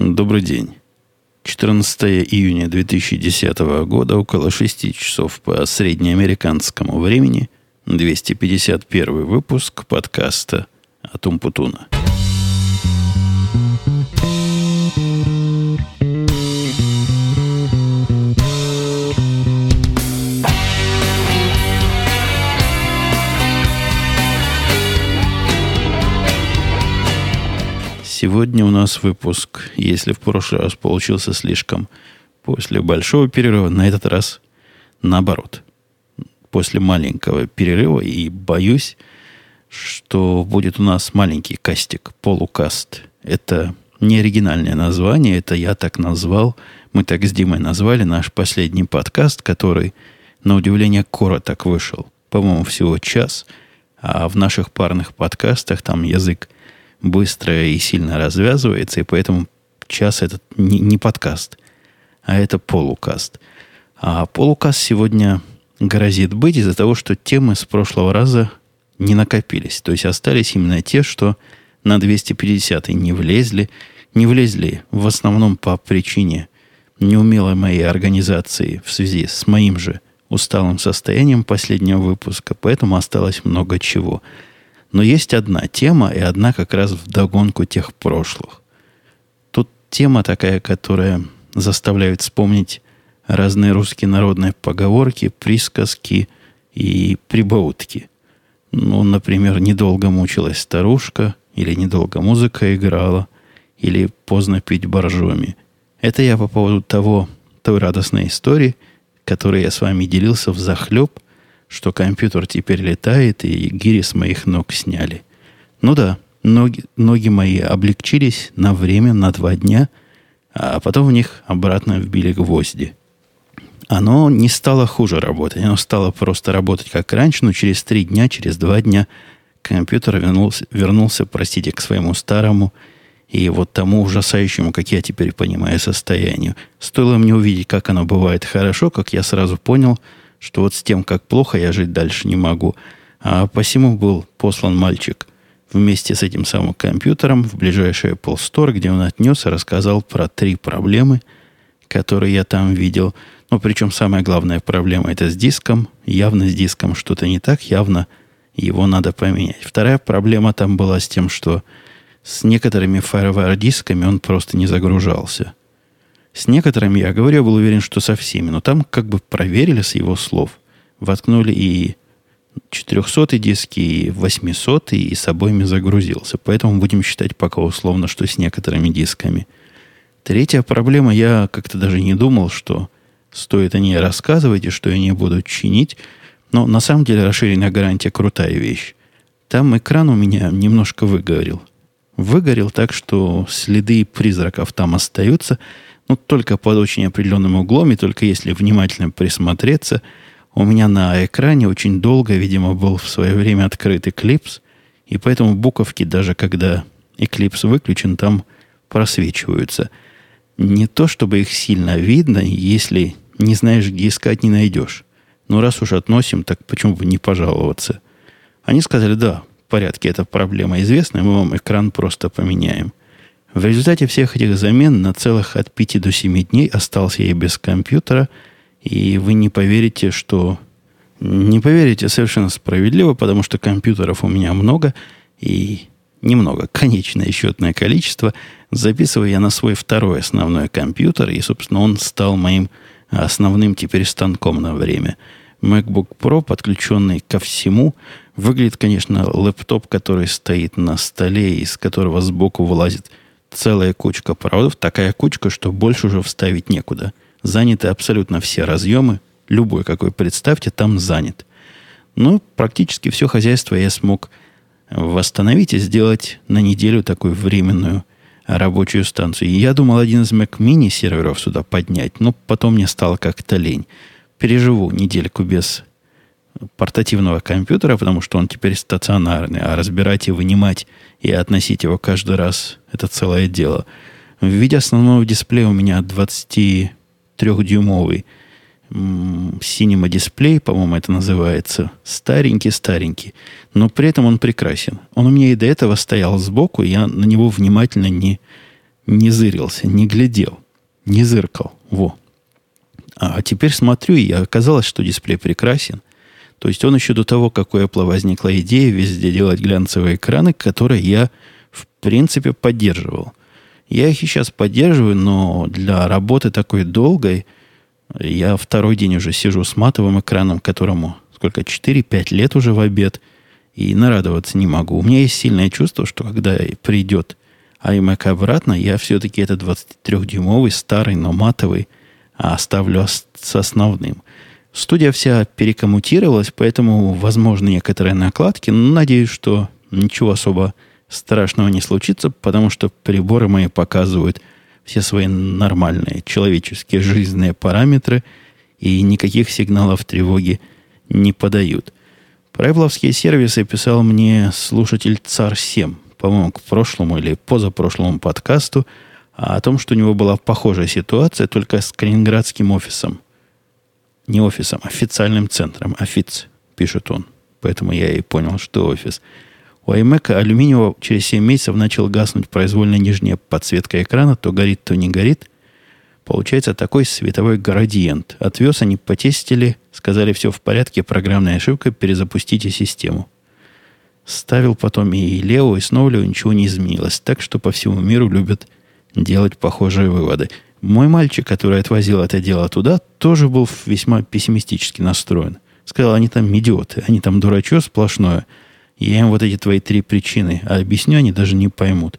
Добрый день. 14 июня 2010 года, около 6 часов по среднеамериканскому времени, 251 выпуск подкаста «Атум-Путуна». Сегодня у нас выпуск, если в прошлый раз получился слишком после большого перерыва, на этот раз наоборот. После маленького перерыва, и боюсь, что будет у нас маленький кастик, полукаст. Это не оригинальное название, это я так назвал, мы так с Димой назвали наш последний подкаст, который, на удивление, короток вышел. По-моему, всего час, а в наших парных подкастах там язык быстро и сильно развязывается, и поэтому час этот не, не подкаст, а это полукаст. А полукаст сегодня грозит быть из-за того, что темы с прошлого раза не накопились. То есть остались именно те, что на 250 не влезли. Не влезли в основном по причине неумелой моей организации в связи с моим же усталым состоянием последнего выпуска, поэтому осталось много чего – но есть одна тема, и одна как раз в догонку тех прошлых. Тут тема такая, которая заставляет вспомнить разные русские народные поговорки, присказки и прибаутки. Ну, например, недолго мучилась старушка, или недолго музыка играла, или поздно пить боржоми. Это я по поводу того, той радостной истории, которой я с вами делился в захлеб – что компьютер теперь летает, и гири с моих ног сняли. Ну да, ноги, ноги мои облегчились на время, на два дня, а потом в них обратно вбили гвозди. Оно не стало хуже работать, оно стало просто работать как раньше, но через три дня, через два дня компьютер вернулся, вернулся, простите, к своему старому и вот тому ужасающему, как я теперь понимаю, состоянию. Стоило мне увидеть, как оно бывает хорошо, как я сразу понял – что вот с тем, как плохо я жить дальше не могу. А посему был послан мальчик вместе с этим самым компьютером в ближайший Apple Store, где он отнес и рассказал про три проблемы, которые я там видел. Ну, причем самая главная проблема это с диском. Явно с диском что-то не так, явно его надо поменять. Вторая проблема там была с тем, что с некоторыми FireWire дисками он просто не загружался. С некоторыми, я говорю, я был уверен, что со всеми. Но там как бы проверили с его слов. Воткнули и 400 диски, и 800, и с обоими загрузился. Поэтому будем считать пока условно, что с некоторыми дисками. Третья проблема, я как-то даже не думал, что стоит о ней рассказывать и что я не буду чинить. Но на самом деле расширенная гарантия крутая вещь. Там экран у меня немножко выгорел. Выгорел так, что следы призраков там остаются – ну, только под очень определенным углом, и только если внимательно присмотреться, у меня на экране очень долго, видимо, был в свое время открыт Eclipse, и поэтому буковки, даже когда Eclipse выключен, там просвечиваются. Не то, чтобы их сильно видно, если не знаешь, где искать, не найдешь. Но раз уж относим, так почему бы не пожаловаться? Они сказали, да, в порядке, эта проблема известна, мы вам экран просто поменяем. В результате всех этих замен на целых от 5 до 7 дней остался я без компьютера, и вы не поверите, что... Не поверите совершенно справедливо, потому что компьютеров у меня много, и немного, конечное счетное количество. Записываю я на свой второй основной компьютер, и, собственно, он стал моим основным теперь станком на время. MacBook Pro, подключенный ко всему, выглядит, конечно, лэптоп, который стоит на столе, из которого сбоку вылазит целая кучка проводов, такая кучка, что больше уже вставить некуда. Заняты абсолютно все разъемы, любой какой представьте, там занят. Ну, практически все хозяйство я смог восстановить и сделать на неделю такую временную рабочую станцию. И я думал один из Mac Mini серверов сюда поднять, но потом мне стало как-то лень. Переживу недельку без портативного компьютера, потому что он теперь стационарный, а разбирать и вынимать и относить его каждый раз – это целое дело. В виде основного дисплея у меня 23-дюймовый синема дисплей, по-моему, это называется. Старенький-старенький. Но при этом он прекрасен. Он у меня и до этого стоял сбоку, я на него внимательно не, не зырился, не глядел, не зыркал. Во. А теперь смотрю, и оказалось, что дисплей прекрасен. То есть он еще до того, как у Apple возникла идея везде делать глянцевые экраны, которые я, в принципе, поддерживал. Я их и сейчас поддерживаю, но для работы такой долгой я второй день уже сижу с матовым экраном, которому сколько, 4-5 лет уже в обед, и нарадоваться не могу. У меня есть сильное чувство, что когда придет iMac обратно, я все-таки этот 23-дюймовый, старый, но матовый, оставлю с основным. Студия вся перекоммутировалась, поэтому возможны некоторые накладки, но надеюсь, что ничего особо страшного не случится, потому что приборы мои показывают все свои нормальные человеческие жизненные параметры и никаких сигналов тревоги не подают. Про Apple сервисы писал мне слушатель Цар 7, по-моему, к прошлому или позапрошлому подкасту, о том, что у него была похожая ситуация, только с калининградским офисом. Не офисом, а официальным центром. Офиц, пишет он. Поэтому я и понял, что офис. У iMac алюминиевого через 7 месяцев начал гаснуть произвольно нижняя подсветка экрана. То горит, то не горит. Получается такой световой градиент. Отвез они, потестили, сказали, все в порядке, программная ошибка, перезапустите систему. Ставил потом и Лео, и снова Лео, ничего не изменилось. Так что по всему миру любят делать похожие выводы. Мой мальчик, который отвозил это дело туда, тоже был весьма пессимистически настроен. Сказал, они там идиоты, они там дурачье сплошное. Я им вот эти твои три причины объясню, они даже не поймут.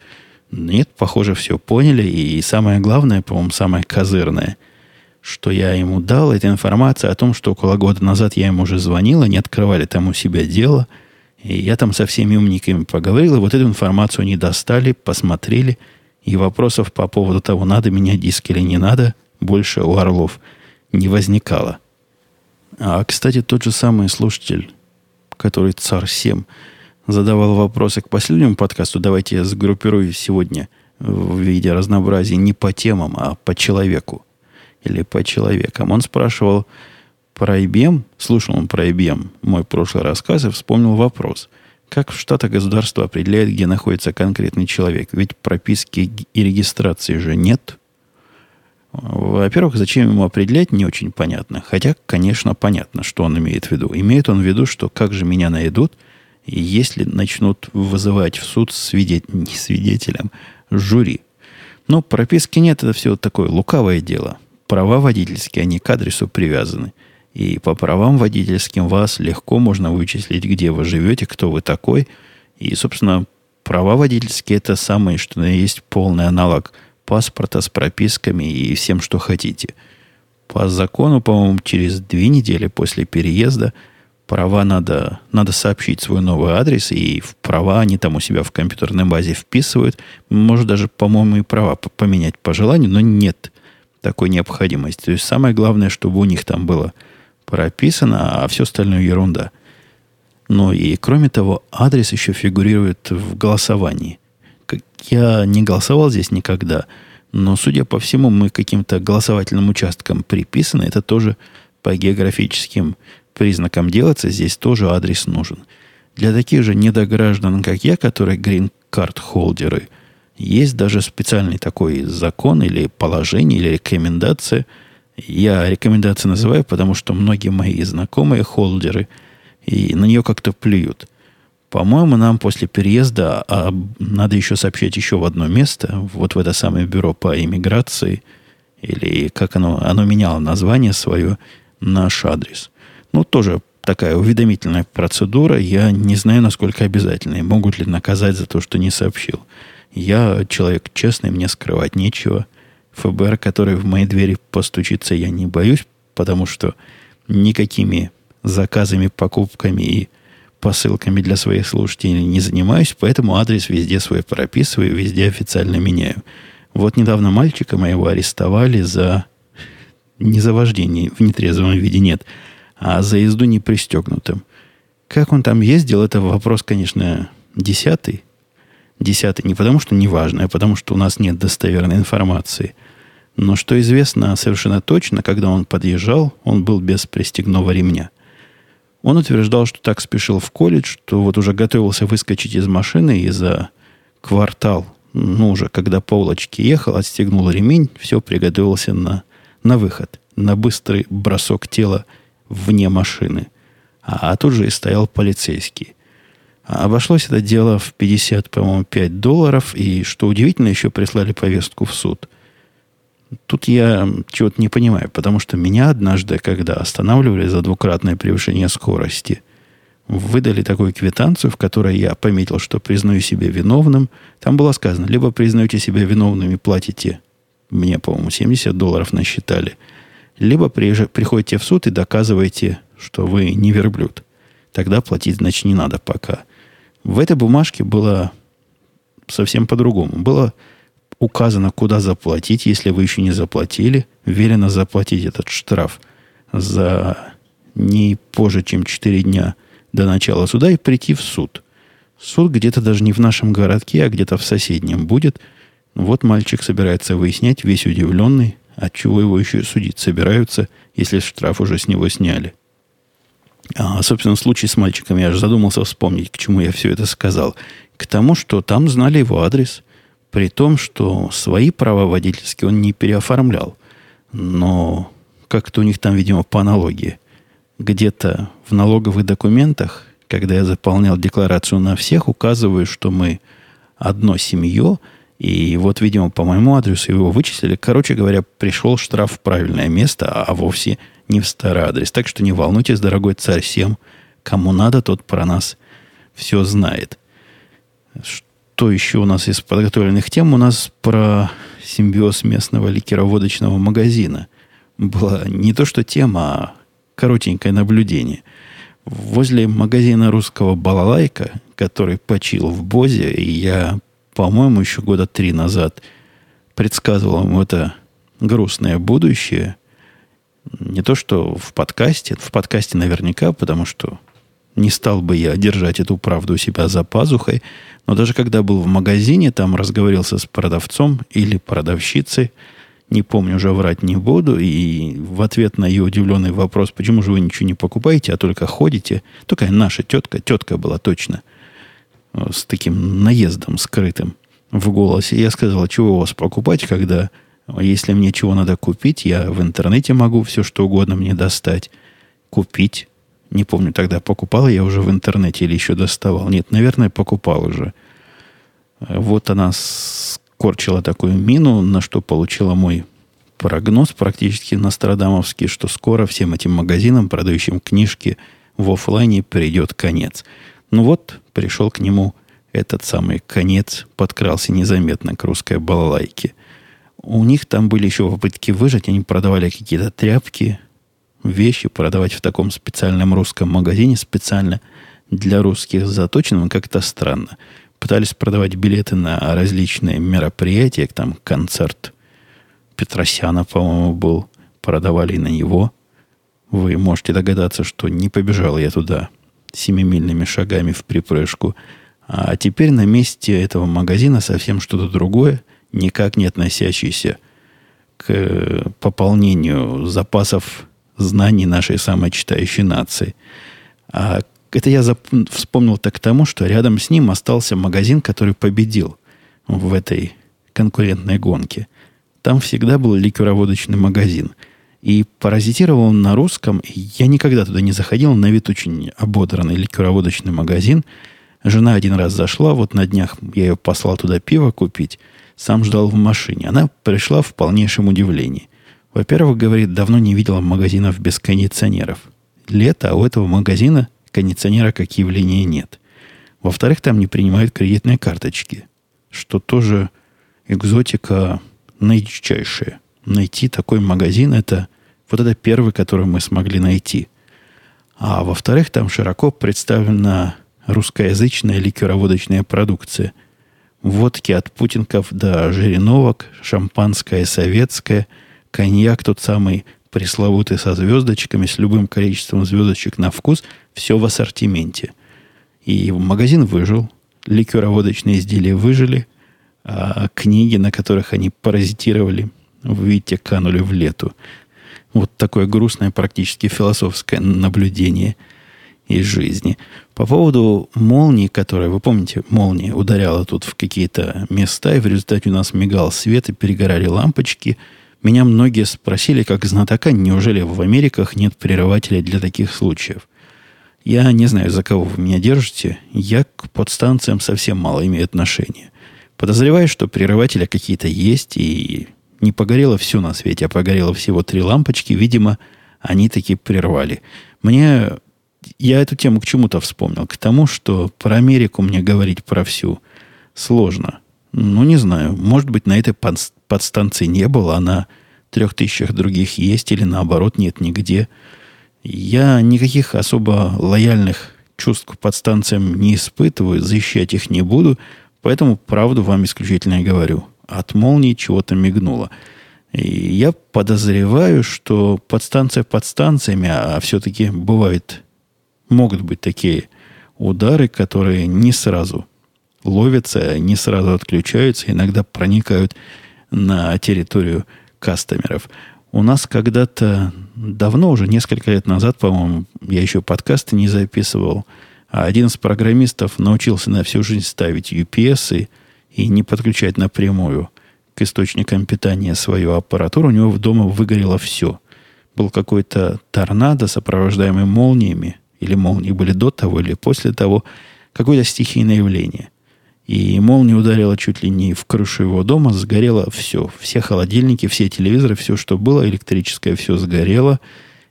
Нет, похоже, все поняли. И самое главное, по-моему, самое козырное, что я ему дал, это информация о том, что около года назад я ему уже звонил, они открывали там у себя дело, и я там со всеми умниками поговорил, и вот эту информацию они достали, посмотрели, и вопросов по поводу того, надо менять диск или не надо, больше у Орлов не возникало. А, кстати, тот же самый слушатель, который Цар 7, задавал вопросы к последнему подкасту. Давайте я сгруппирую сегодня в виде разнообразия не по темам, а по человеку. Или по человекам. Он спрашивал про IBM, слушал он про IBM мой прошлый рассказ и вспомнил вопрос. Как в штатах государство определяет, где находится конкретный человек? Ведь прописки и регистрации же нет. Во-первых, зачем ему определять, не очень понятно. Хотя, конечно, понятно, что он имеет в виду. Имеет он в виду, что как же меня найдут – если начнут вызывать в суд свидетель, не свидетелям, жюри. Но прописки нет, это все такое лукавое дело. Права водительские, они к адресу привязаны. И по правам водительским вас легко можно вычислить, где вы живете, кто вы такой. И, собственно, права водительские это самое, что есть полный аналог паспорта с прописками и всем, что хотите. По закону, по-моему, через две недели после переезда – права надо, надо сообщить свой новый адрес, и в права они там у себя в компьютерной базе вписывают. Может даже, по-моему, и права поменять по желанию, но нет такой необходимости. То есть самое главное, чтобы у них там было прописано, а все остальное ерунда. Ну и кроме того, адрес еще фигурирует в голосовании. Я не голосовал здесь никогда, но, судя по всему, мы каким-то голосовательным участкам приписаны. Это тоже по географическим признаком делаться, здесь тоже адрес нужен. Для таких же недограждан, как я, которые грин-карт-холдеры, есть даже специальный такой закон или положение, или рекомендация. Я рекомендации называю, потому что многие мои знакомые холдеры и на нее как-то плюют. По-моему, нам после переезда а, надо еще сообщать еще в одно место, вот в это самое бюро по иммиграции, или как оно, оно меняло название свое, наш адрес. Ну, тоже такая уведомительная процедура. Я не знаю, насколько обязательная. Могут ли наказать за то, что не сообщил. Я человек честный, мне скрывать нечего. ФБР, который в моей двери постучится, я не боюсь, потому что никакими заказами, покупками и посылками для своих слушателей не занимаюсь, поэтому адрес везде свой прописываю, везде официально меняю. Вот недавно мальчика моего арестовали за не за вождение в нетрезвом виде, нет, а за езду не пристегнутым. Как он там ездил, это вопрос, конечно, десятый. Десятый не потому, что неважно, а потому, что у нас нет достоверной информации. Но что известно совершенно точно, когда он подъезжал, он был без пристегного ремня. Он утверждал, что так спешил в колледж, что вот уже готовился выскочить из машины и за квартал ну, уже когда по улочке ехал, отстегнул ремень, все, приготовился на, на выход, на быстрый бросок тела вне машины. А, а тут же и стоял полицейский. А обошлось это дело в 50, по-моему, 5 долларов, и, что удивительно, еще прислали повестку в суд. Тут я чего-то не понимаю, потому что меня однажды, когда останавливали за двукратное превышение скорости, выдали такую квитанцию, в которой я пометил, что признаю себя виновным. Там было сказано, либо признаете себя виновным и платите, мне, по-моему, 70 долларов насчитали, либо приходите в суд и доказываете, что вы не верблюд. Тогда платить, значит, не надо пока. В этой бумажке было совсем по-другому. Было указано, куда заплатить, если вы еще не заплатили. Велено заплатить этот штраф за не позже, чем 4 дня до начала суда и прийти в суд. Суд где-то даже не в нашем городке, а где-то в соседнем будет. Вот мальчик собирается выяснять, весь удивленный, отчего его еще судить собираются, если штраф уже с него сняли. А, собственно, случай с мальчиком, я же задумался вспомнить, к чему я все это сказал. К тому, что там знали его адрес, при том, что свои права водительские он не переоформлял. Но как-то у них там, видимо, по аналогии. Где-то в налоговых документах, когда я заполнял декларацию на всех, указываю, что мы одно семье, и вот, видимо, по моему адресу его вычислили. Короче говоря, пришел штраф в правильное место, а вовсе не в старый адрес. Так что не волнуйтесь, дорогой царь всем, кому надо, тот про нас все знает. Что еще у нас из подготовленных тем? У нас про симбиоз местного ликероводочного магазина. Была не то что тема, а коротенькое наблюдение. Возле магазина русского балалайка, который почил в Бозе, и я, по-моему, еще года три назад предсказывал ему это грустное будущее, не то, что в подкасте, в подкасте наверняка, потому что не стал бы я держать эту правду у себя за пазухой, но даже когда был в магазине, там разговорился с продавцом или продавщицей, не помню, уже врать не буду, и в ответ на ее удивленный вопрос, почему же вы ничего не покупаете, а только ходите, такая наша тетка, тетка была точно, э, с таким наездом скрытым в голосе. Я сказал, чего у вас покупать, когда если мне чего надо купить, я в интернете могу все, что угодно мне достать, купить. Не помню, тогда покупал я уже в интернете или еще доставал. Нет, наверное, покупал уже. Вот она скорчила такую мину, на что получила мой прогноз практически Нострадамовский, что скоро всем этим магазинам, продающим книжки в офлайне, придет конец. Ну вот, пришел к нему этот самый конец, подкрался незаметно к русской балалайке. У них там были еще попытки выжить, они продавали какие-то тряпки, вещи, продавать в таком специальном русском магазине, специально для русских заточенным, как-то странно. Пытались продавать билеты на различные мероприятия, там концерт Петросяна, по-моему, был, продавали на него. Вы можете догадаться, что не побежал я туда семимильными шагами в припрыжку. А теперь на месте этого магазина совсем что-то другое – никак не относящийся к пополнению запасов знаний нашей самой читающей нации. А это я вспомнил так к тому, что рядом с ним остался магазин, который победил в этой конкурентной гонке. Там всегда был ликероводочный магазин. И паразитировал он на русском. Я никогда туда не заходил. На вид очень ободранный ликероводочный магазин. Жена один раз зашла. Вот на днях я ее послал туда пиво купить. Сам ждал в машине. Она пришла в полнейшем удивлении. Во-первых, говорит, давно не видела магазинов без кондиционеров. Лето, а у этого магазина кондиционера как явления нет. Во-вторых, там не принимают кредитные карточки, что тоже экзотика наичайшая. Найти такой магазин, это вот это первый, который мы смогли найти. А во-вторых, там широко представлена русскоязычная ликероводочная продукция – Водки от путинков до жириновок, шампанское советское, коньяк тот самый пресловутый со звездочками, с любым количеством звездочек на вкус, все в ассортименте. И магазин выжил, ликероводочные изделия выжили, а книги, на которых они паразитировали, видите, канули в лету. Вот такое грустное, практически философское наблюдение из жизни. По поводу молнии, которая, вы помните, молния ударяла тут в какие-то места, и в результате у нас мигал свет и перегорали лампочки. Меня многие спросили, как знатока, неужели в Америках нет прерывателей для таких случаев. Я не знаю, за кого вы меня держите. Я к подстанциям совсем мало имею отношения. Подозреваю, что прерыватели какие-то есть, и не погорело все на свете, а погорело всего три лампочки. Видимо, они таки прервали. Мне... Я эту тему к чему-то вспомнил. К тому, что про Америку мне говорить про всю сложно. Ну, не знаю. Может быть, на этой подстанции не было, а на трех тысячах других есть, или наоборот, нет нигде. Я никаких особо лояльных чувств к подстанциям не испытываю, защищать их не буду, поэтому правду вам исключительно говорю. От молнии чего-то мигнуло. И я подозреваю, что подстанция подстанциями, а все-таки бывают, могут быть такие удары, которые не сразу ловятся, не сразу отключаются, иногда проникают на территорию кастомеров. У нас когда-то давно, уже несколько лет назад, по-моему, я еще подкасты не записывал, а один из программистов научился на всю жизнь ставить UPS и, и не подключать напрямую к источникам питания свою аппаратуру. У него в дома выгорело все. Был какой-то торнадо, сопровождаемый молниями, или молнии были до того, или после того, какое-то стихийное явление – и молния ударила чуть ли не в крышу его дома, сгорело все. Все холодильники, все телевизоры, все, что было электрическое, все сгорело.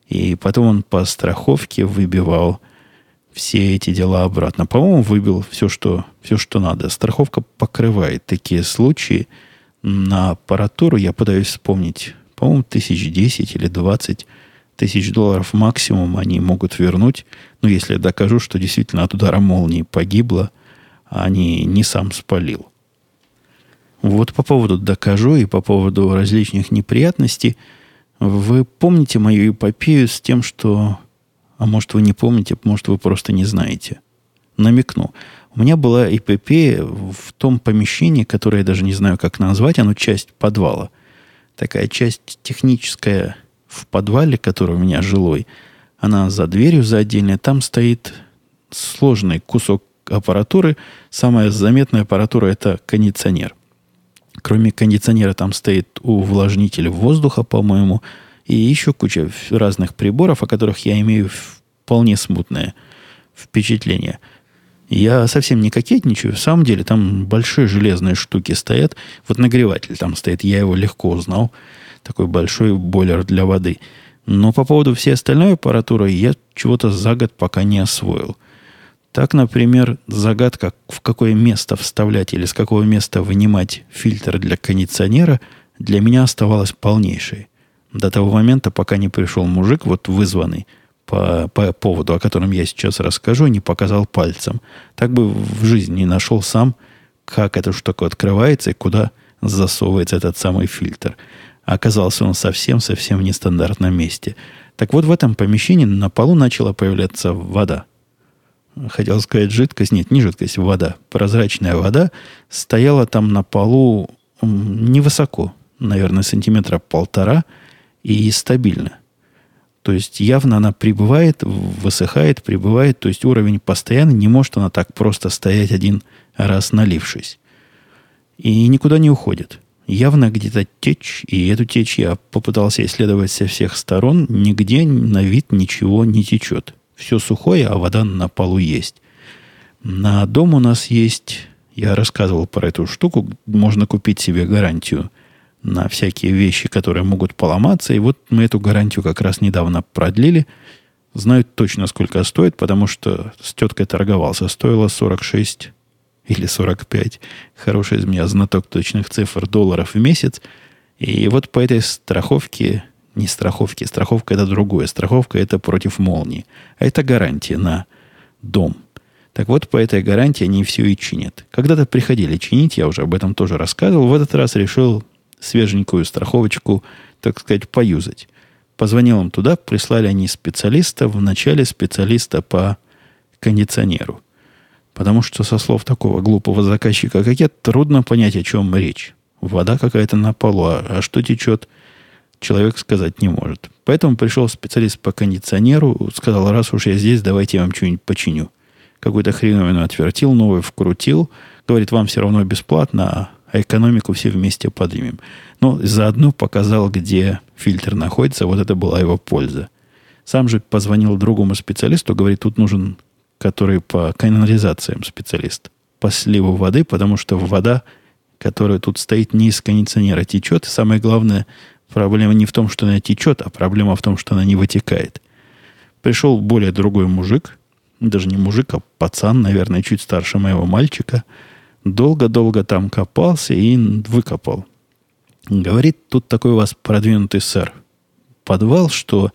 И потом он по страховке выбивал все эти дела обратно. По-моему, выбил все что, все, что надо. Страховка покрывает такие случаи на аппаратуру. Я пытаюсь вспомнить. По-моему, тысяч десять или двадцать тысяч долларов максимум они могут вернуть. Ну, если я докажу, что действительно от удара молнии погибло а не, не сам спалил. Вот по поводу докажу и по поводу различных неприятностей. Вы помните мою эпопею с тем, что... А может, вы не помните, может, вы просто не знаете. Намекну. У меня была эпопея в том помещении, которое я даже не знаю, как назвать. Оно часть подвала. Такая часть техническая в подвале, который у меня жилой. Она за дверью, за отдельной. Там стоит сложный кусок аппаратуры. Самая заметная аппаратура – это кондиционер. Кроме кондиционера там стоит увлажнитель воздуха, по-моему, и еще куча разных приборов, о которых я имею вполне смутное впечатление. Я совсем не кокетничаю. В самом деле там большие железные штуки стоят. Вот нагреватель там стоит. Я его легко узнал. Такой большой бойлер для воды. Но по поводу всей остальной аппаратуры я чего-то за год пока не освоил – так, например, загадка, в какое место вставлять или с какого места вынимать фильтр для кондиционера, для меня оставалась полнейшей. До того момента, пока не пришел мужик, вот вызванный по, по поводу, о котором я сейчас расскажу, не показал пальцем. Так бы в жизни не нашел сам, как эта штука открывается и куда засовывается этот самый фильтр. оказался он совсем-совсем в нестандартном месте. Так вот, в этом помещении на полу начала появляться вода – хотел сказать жидкость, нет, не жидкость, вода, прозрачная вода, стояла там на полу невысоко, наверное, сантиметра полтора, и стабильно. То есть явно она прибывает, высыхает, прибывает, то есть уровень постоянно, не может она так просто стоять один раз налившись. И никуда не уходит. Явно где-то течь, и эту течь я попытался исследовать со всех сторон, нигде на вид ничего не течет. Все сухое, а вода на полу есть. На дом у нас есть, я рассказывал про эту штуку, можно купить себе гарантию на всякие вещи, которые могут поломаться. И вот мы эту гарантию как раз недавно продлили. Знаю точно, сколько стоит, потому что с теткой торговался. Стоило 46 или 45. Хороший из меня знаток точных цифр долларов в месяц. И вот по этой страховке не страховки. Страховка это другое. Страховка это против молнии. А это гарантия на дом. Так вот, по этой гарантии они все и чинят. Когда-то приходили чинить, я уже об этом тоже рассказывал. В этот раз решил свеженькую страховочку, так сказать, поюзать. Позвонил им туда, прислали они специалиста, в начале специалиста по кондиционеру. Потому что со слов такого глупого заказчика, как я, трудно понять, о чем речь. Вода какая-то на полу, а, а что течет человек сказать не может. Поэтому пришел специалист по кондиционеру, сказал, раз уж я здесь, давайте я вам что-нибудь починю. Какую-то хреновину отвертил, новую вкрутил. Говорит, вам все равно бесплатно, а экономику все вместе поднимем. Но заодно показал, где фильтр находится. Вот это была его польза. Сам же позвонил другому специалисту, говорит, тут нужен, который по канализациям специалист, по сливу воды, потому что вода, которая тут стоит, не из кондиционера течет. И самое главное, проблема не в том, что она течет, а проблема в том, что она не вытекает. Пришел более другой мужик, даже не мужик, а пацан, наверное, чуть старше моего мальчика – долго-долго там копался и выкопал. Говорит, тут такой у вас продвинутый сэр. Подвал, что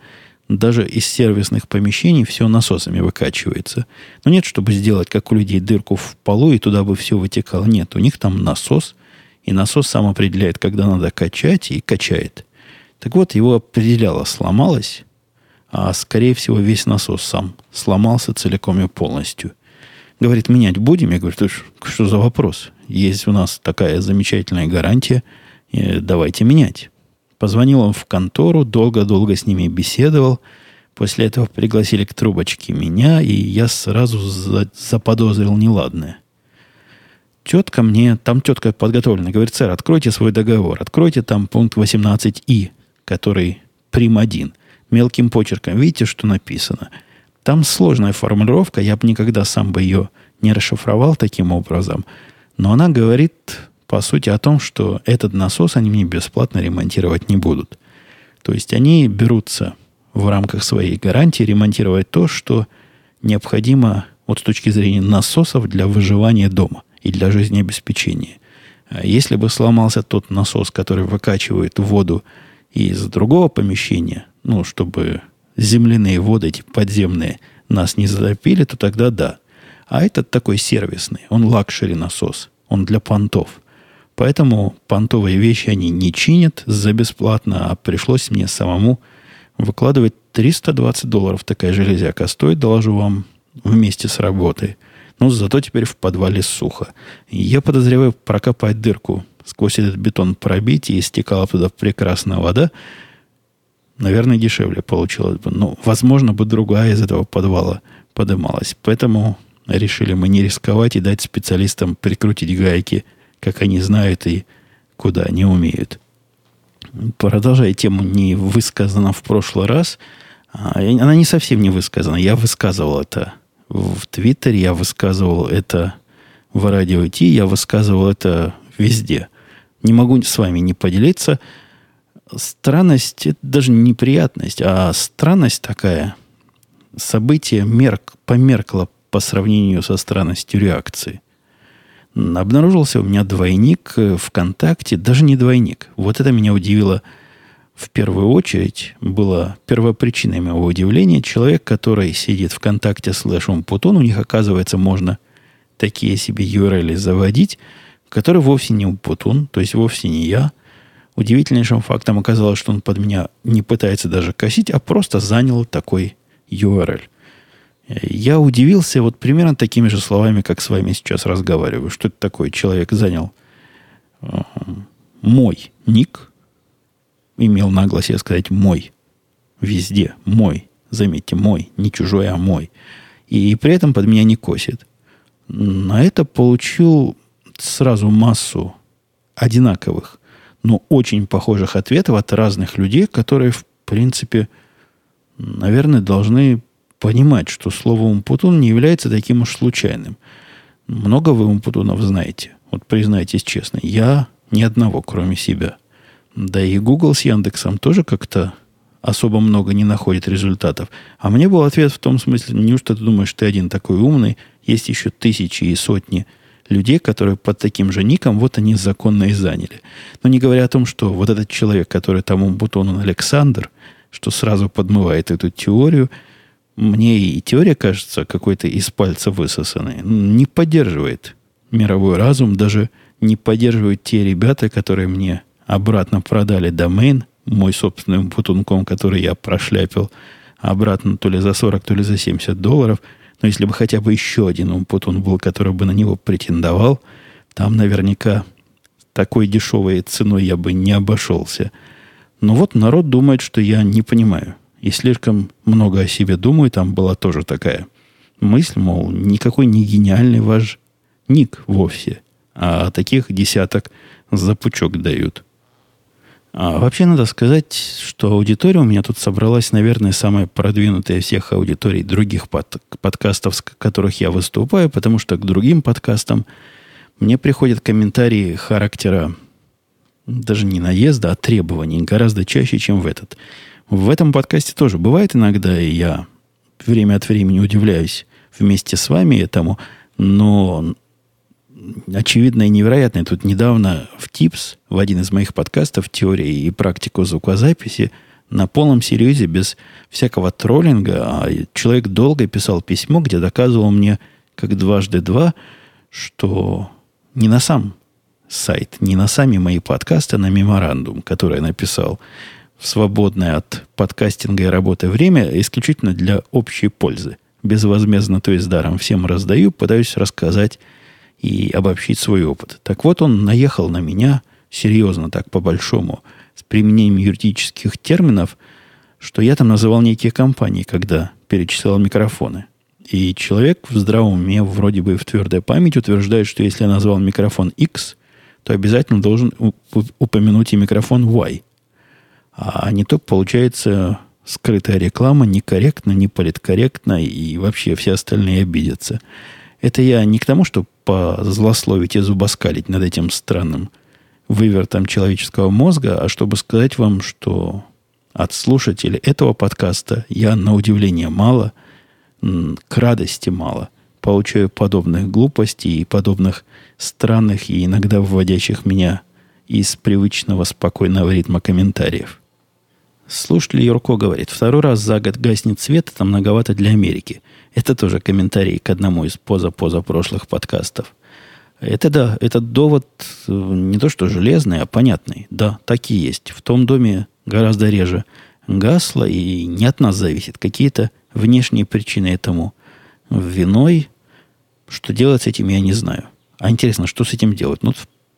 даже из сервисных помещений все насосами выкачивается. Но нет, чтобы сделать, как у людей, дырку в полу, и туда бы все вытекало. Нет, у них там насос, и насос сам определяет, когда надо качать, и качает. Так вот, его определяло, сломалось, а скорее всего весь насос сам сломался целиком и полностью – Говорит, менять будем? Я говорю, что за вопрос? Есть у нас такая замечательная гарантия, давайте менять. Позвонил он в контору, долго-долго с ними беседовал. После этого пригласили к трубочке меня, и я сразу заподозрил неладное. Тетка мне, там тетка подготовлена, говорит, сэр, откройте свой договор, откройте там пункт 18и, который прим 1. Мелким почерком, видите, что написано – там сложная формулировка, я бы никогда сам бы ее не расшифровал таким образом. Но она говорит, по сути, о том, что этот насос они мне бесплатно ремонтировать не будут. То есть они берутся в рамках своей гарантии ремонтировать то, что необходимо вот с точки зрения насосов для выживания дома и для жизнеобеспечения. А если бы сломался тот насос, который выкачивает воду из другого помещения, ну, чтобы земляные воды, эти подземные, нас не затопили, то тогда да. А этот такой сервисный, он luxury насос, он для понтов. Поэтому понтовые вещи они не чинят за бесплатно, а пришлось мне самому выкладывать 320 долларов такая железяка стоит, доложу вам, вместе с работой. Но зато теперь в подвале сухо. Я подозреваю прокопать дырку, сквозь этот бетон пробить, и стекала туда прекрасная вода, наверное, дешевле получилось бы. Но, возможно, бы другая из этого подвала подымалась. Поэтому решили мы не рисковать и дать специалистам прикрутить гайки, как они знают и куда они умеют. Продолжая тему не высказана в прошлый раз, а, она не совсем не высказана. Я высказывал это в Твиттере, я высказывал это в радио Ти, я высказывал это везде. Не могу с вами не поделиться – странность, это даже не неприятность, а странность такая. Событие мерк, померкло по сравнению со странностью реакции. Обнаружился у меня двойник ВКонтакте, даже не двойник. Вот это меня удивило в первую очередь. Было первопричиной моего удивления. Человек, который сидит ВКонтакте слэш Умпутун, у них, оказывается, можно такие себе URL заводить, который вовсе не Умпутун, то есть вовсе не я – Удивительнейшим фактом оказалось, что он под меня не пытается даже косить, а просто занял такой URL. Я удивился вот примерно такими же словами, как с вами сейчас разговариваю. Что это такое? Человек занял э, мой ник, имел наглость сказать мой, везде мой, заметьте, мой, не чужой, а мой. И, и при этом под меня не косит. На это получил сразу массу одинаковых но очень похожих ответов от разных людей, которые, в принципе, наверное, должны понимать, что слово «умпутун» не является таким уж случайным. Много вы умпутунов знаете? Вот признайтесь честно. Я ни одного, кроме себя. Да и Google с Яндексом тоже как-то особо много не находит результатов. А мне был ответ в том смысле, неужто ты думаешь, ты один такой умный, есть еще тысячи и сотни людей, которые под таким же ником, вот они законно и заняли. Но не говоря о том, что вот этот человек, который там Умбутон Александр, что сразу подмывает эту теорию, мне и теория кажется какой-то из пальца высосанной. Не поддерживает мировой разум, даже не поддерживают те ребята, которые мне обратно продали домен, мой собственным путунком, который я прошляпил обратно то ли за 40, то ли за 70 долларов – но если бы хотя бы еще один умпутун был, который бы на него претендовал, там наверняка такой дешевой ценой я бы не обошелся. Но вот народ думает, что я не понимаю. И слишком много о себе думаю. Там была тоже такая мысль, мол, никакой не гениальный ваш ник вовсе. А таких десяток за пучок дают. А вообще надо сказать, что аудитория у меня тут собралась, наверное, самая продвинутая всех аудиторий других под, подкастов, с которых я выступаю, потому что к другим подкастам мне приходят комментарии характера даже не наезда, а требований гораздо чаще, чем в этот. В этом подкасте тоже бывает иногда, и я время от времени удивляюсь вместе с вами этому, но очевидно и невероятное. Тут недавно в ТИПС, в один из моих подкастов «Теория и практику звукозаписи», на полном серьезе, без всякого троллинга, а человек долго писал письмо, где доказывал мне, как дважды два, что не на сам сайт, не на сами мои подкасты, а на меморандум, который я написал в свободное от подкастинга и работы время, исключительно для общей пользы. Безвозмездно, то есть даром всем раздаю, пытаюсь рассказать и обобщить свой опыт. Так вот, он наехал на меня серьезно, так по-большому, с применением юридических терминов, что я там называл некие компании, когда перечислял микрофоны. И человек в здравом уме, вроде бы в твердой памяти, утверждает, что если я назвал микрофон X, то обязательно должен упомянуть и микрофон Y. А не то получается скрытая реклама некорректно, не политкорректно, и вообще все остальные обидятся. Это я не к тому, чтобы позлословить и зубоскалить над этим странным вывертом человеческого мозга, а чтобы сказать вам, что от слушателей этого подкаста я на удивление мало, к радости мало получаю подобных глупостей и подобных странных и иногда вводящих меня из привычного спокойного ритма комментариев. Слушатель Юрко говорит, второй раз за год гаснет свет, это многовато для Америки. Это тоже комментарий к одному из поза-поза прошлых подкастов. Это да, этот довод э, не то что железный, а понятный. Да, так и есть. В том доме гораздо реже гасло, и не от нас зависит. Какие-то внешние причины этому виной. Что делать с этим, я не знаю. А интересно, что с этим делать? Ну,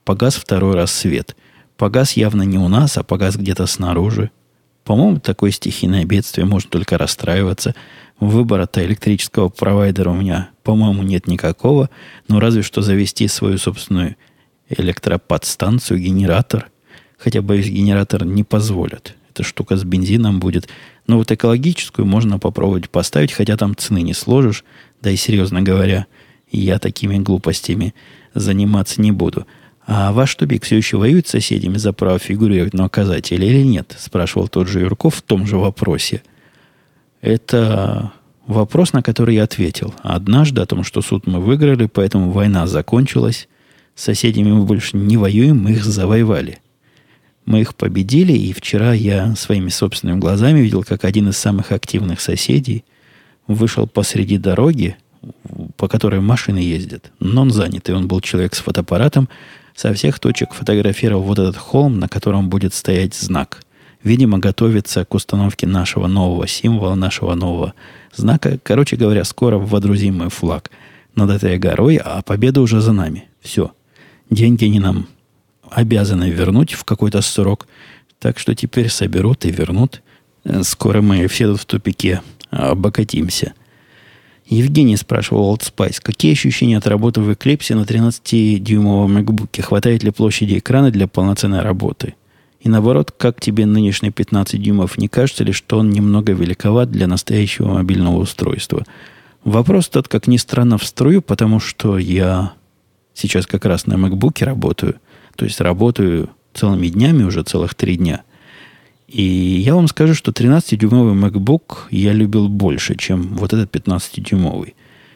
погас второй раз свет. Погас явно не у нас, а погас где-то снаружи. По-моему, такое стихийное бедствие можно только расстраиваться. Выбора-то электрического провайдера у меня, по-моему, нет никакого. Но разве что завести свою собственную электроподстанцию, генератор. Хотя, боюсь, генератор не позволят. Эта штука с бензином будет. Но вот экологическую можно попробовать поставить, хотя там цены не сложишь. Да и, серьезно говоря, я такими глупостями заниматься не буду. А ваш тупик все еще воюет с соседями за право фигурировать на указателе или нет? Спрашивал тот же Юрков в том же вопросе. Это вопрос, на который я ответил. Однажды о том, что суд мы выиграли, поэтому война закончилась. С соседями мы больше не воюем, мы их завоевали. Мы их победили, и вчера я своими собственными глазами видел, как один из самых активных соседей вышел посреди дороги, по которой машины ездят, но он занят, и он был человек с фотоаппаратом, со всех точек фотографировал вот этот холм, на котором будет стоять знак. Видимо, готовится к установке нашего нового символа, нашего нового знака. Короче говоря, скоро водрузим мы флаг над этой горой, а победа уже за нами. Все. Деньги они нам обязаны вернуть в какой-то срок. Так что теперь соберут и вернут. Скоро мы все тут в тупике обокатимся. Евгений спрашивал Old Spice, какие ощущения от работы в Eclipse на 13-дюймовом MacBook? Хватает ли площади экрана для полноценной работы? И наоборот, как тебе нынешний 15 дюймов? Не кажется ли, что он немного великоват для настоящего мобильного устройства? Вопрос тот, как ни странно, в струю, потому что я сейчас как раз на MacBook работаю. То есть работаю целыми днями, уже целых три дня – и я вам скажу, что 13-дюймовый MacBook я любил больше, чем вот этот 15-дюймовый.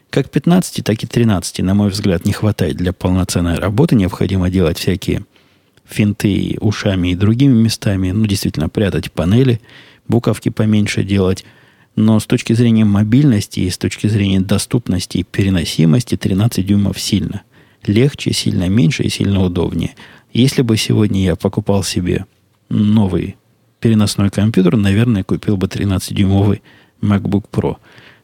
Как 15, так и 13, на мой взгляд, не хватает для полноценной работы. Необходимо делать всякие финты ушами и другими местами. Ну, действительно, прятать панели, буковки поменьше делать. Но с точки зрения мобильности и с точки зрения доступности и переносимости 13 дюймов сильно. Легче, сильно меньше и сильно удобнее. Если бы сегодня я покупал себе новый переносной компьютер, наверное, купил бы 13-дюймовый MacBook Pro.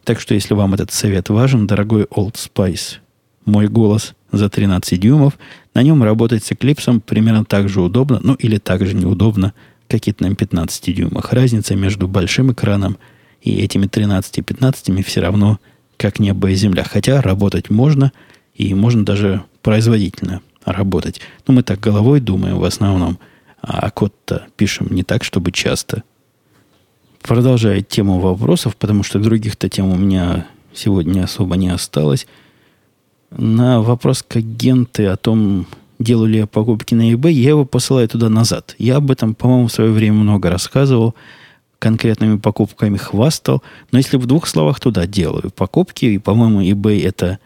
Так что, если вам этот совет важен, дорогой Old Spice, мой голос за 13 дюймов, на нем работать с Eclipse примерно так же удобно, ну или так же неудобно, как какие-то на 15 дюймах. Разница между большим экраном и этими 13-15 все равно как небо и земля. Хотя работать можно, и можно даже производительно работать. Но мы так головой думаем в основном, а код-то пишем не так, чтобы часто. Продолжая тему вопросов, потому что других-то тем у меня сегодня особо не осталось. На вопрос к агенты о том, делаю ли я покупки на eBay, я его посылаю туда назад. Я об этом, по-моему, в свое время много рассказывал, конкретными покупками хвастал. Но если в двух словах туда делаю покупки, и, по-моему, eBay это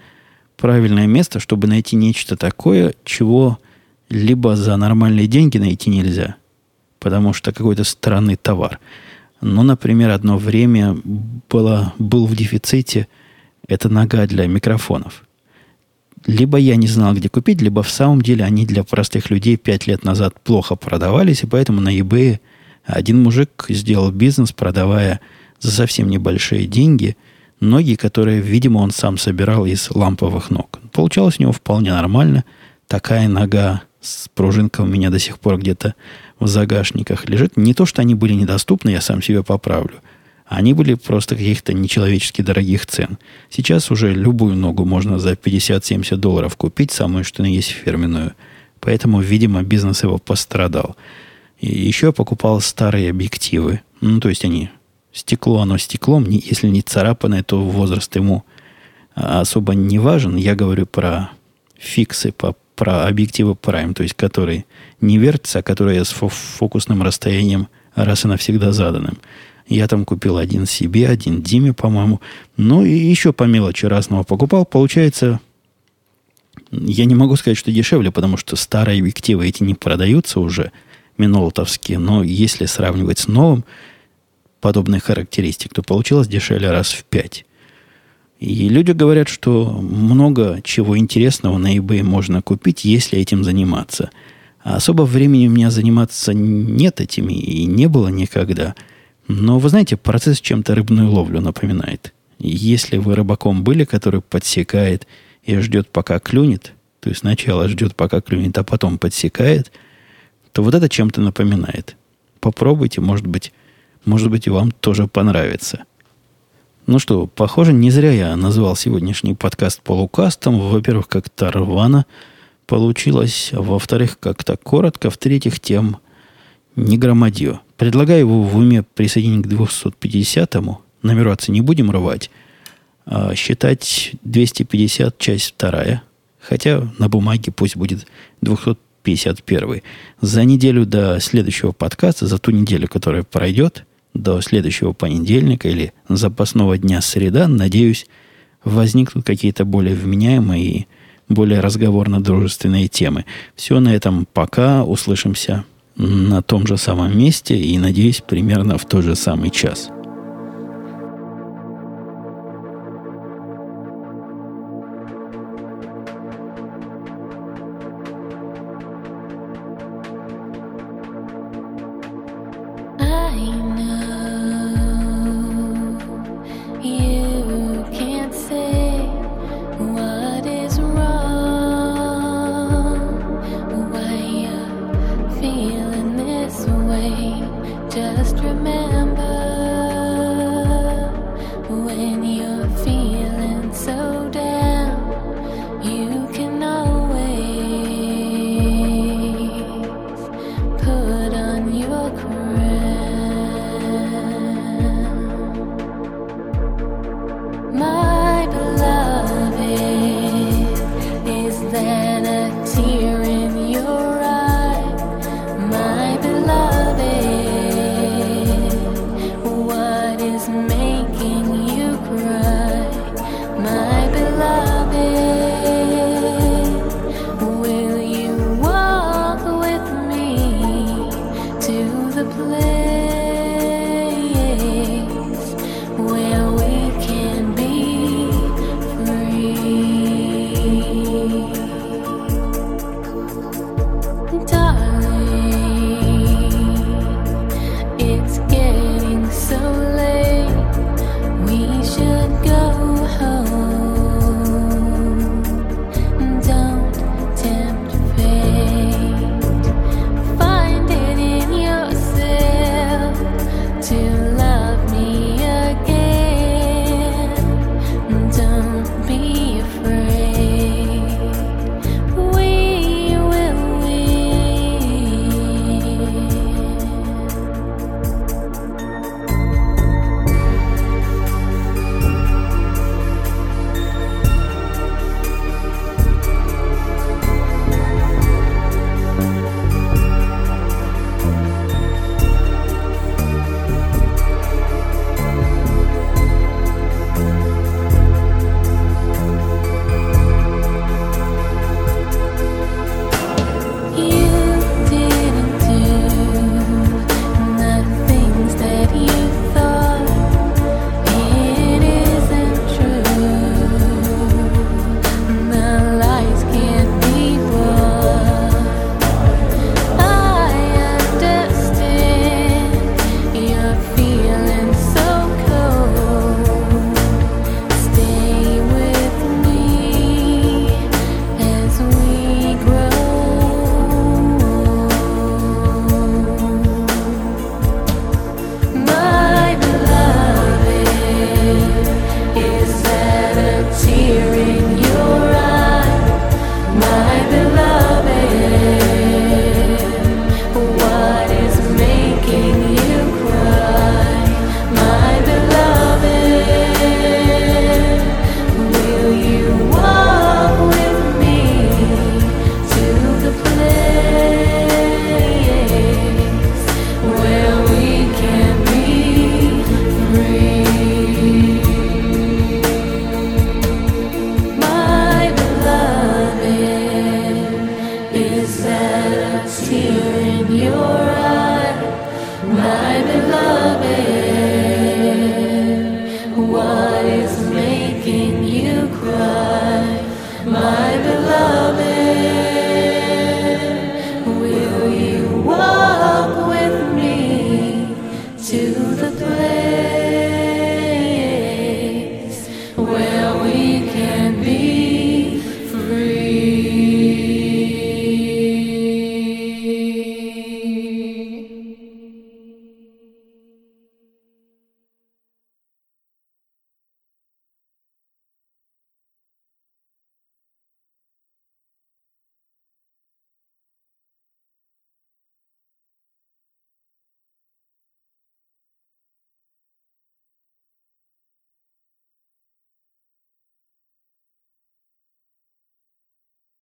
правильное место, чтобы найти нечто такое, чего либо за нормальные деньги найти нельзя, потому что какой-то странный товар. Ну, например, одно время было, был в дефиците эта нога для микрофонов. Либо я не знал, где купить, либо в самом деле они для простых людей пять лет назад плохо продавались, и поэтому на eBay один мужик сделал бизнес, продавая за совсем небольшие деньги ноги, которые, видимо, он сам собирал из ламповых ног. Получалось у него вполне нормально. Такая нога с пружинкой у меня до сих пор где-то в загашниках лежит. Не то, что они были недоступны, я сам себе поправлю. Они были просто каких-то нечеловечески дорогих цен. Сейчас уже любую ногу можно за 50-70 долларов купить, самую что на есть фирменную. Поэтому, видимо, бизнес его пострадал. И еще я покупал старые объективы. Ну, то есть они... Стекло, оно стеклом. Если не царапанное, то возраст ему особо не важен. Я говорю про фиксы, по про объективы Prime, то есть которые не вертятся, а которые с фокусным расстоянием раз и навсегда заданным. Я там купил один себе, один Диме, по-моему. Ну и еще по мелочи разного покупал. Получается, я не могу сказать, что дешевле, потому что старые объективы эти не продаются уже, минолтовские. Но если сравнивать с новым, подобных характеристик, то получилось дешевле раз в пять. И люди говорят, что много чего интересного на eBay можно купить, если этим заниматься. А особо времени у меня заниматься нет этими и не было никогда. Но, вы знаете, процесс чем-то рыбную ловлю напоминает. Если вы рыбаком были, который подсекает и ждет, пока клюнет, то есть сначала ждет, пока клюнет, а потом подсекает, то вот это чем-то напоминает. Попробуйте, может быть, может быть, и вам тоже понравится. Ну что, похоже, не зря я назвал сегодняшний подкаст полукастом. Во-первых, как-то рвано получилось. Во-вторых, как-то коротко. В-третьих, тем не громадье. Предлагаю его в уме присоединить к 250-му. Номераться не будем рвать. А считать 250, часть вторая. Хотя на бумаге пусть будет 251. За неделю до следующего подкаста, за ту неделю, которая пройдет, до следующего понедельника или запасного дня среда, надеюсь, возникнут какие-то более вменяемые и более разговорно-дружественные темы. Все на этом пока. Услышимся на том же самом месте и, надеюсь, примерно в тот же самый час.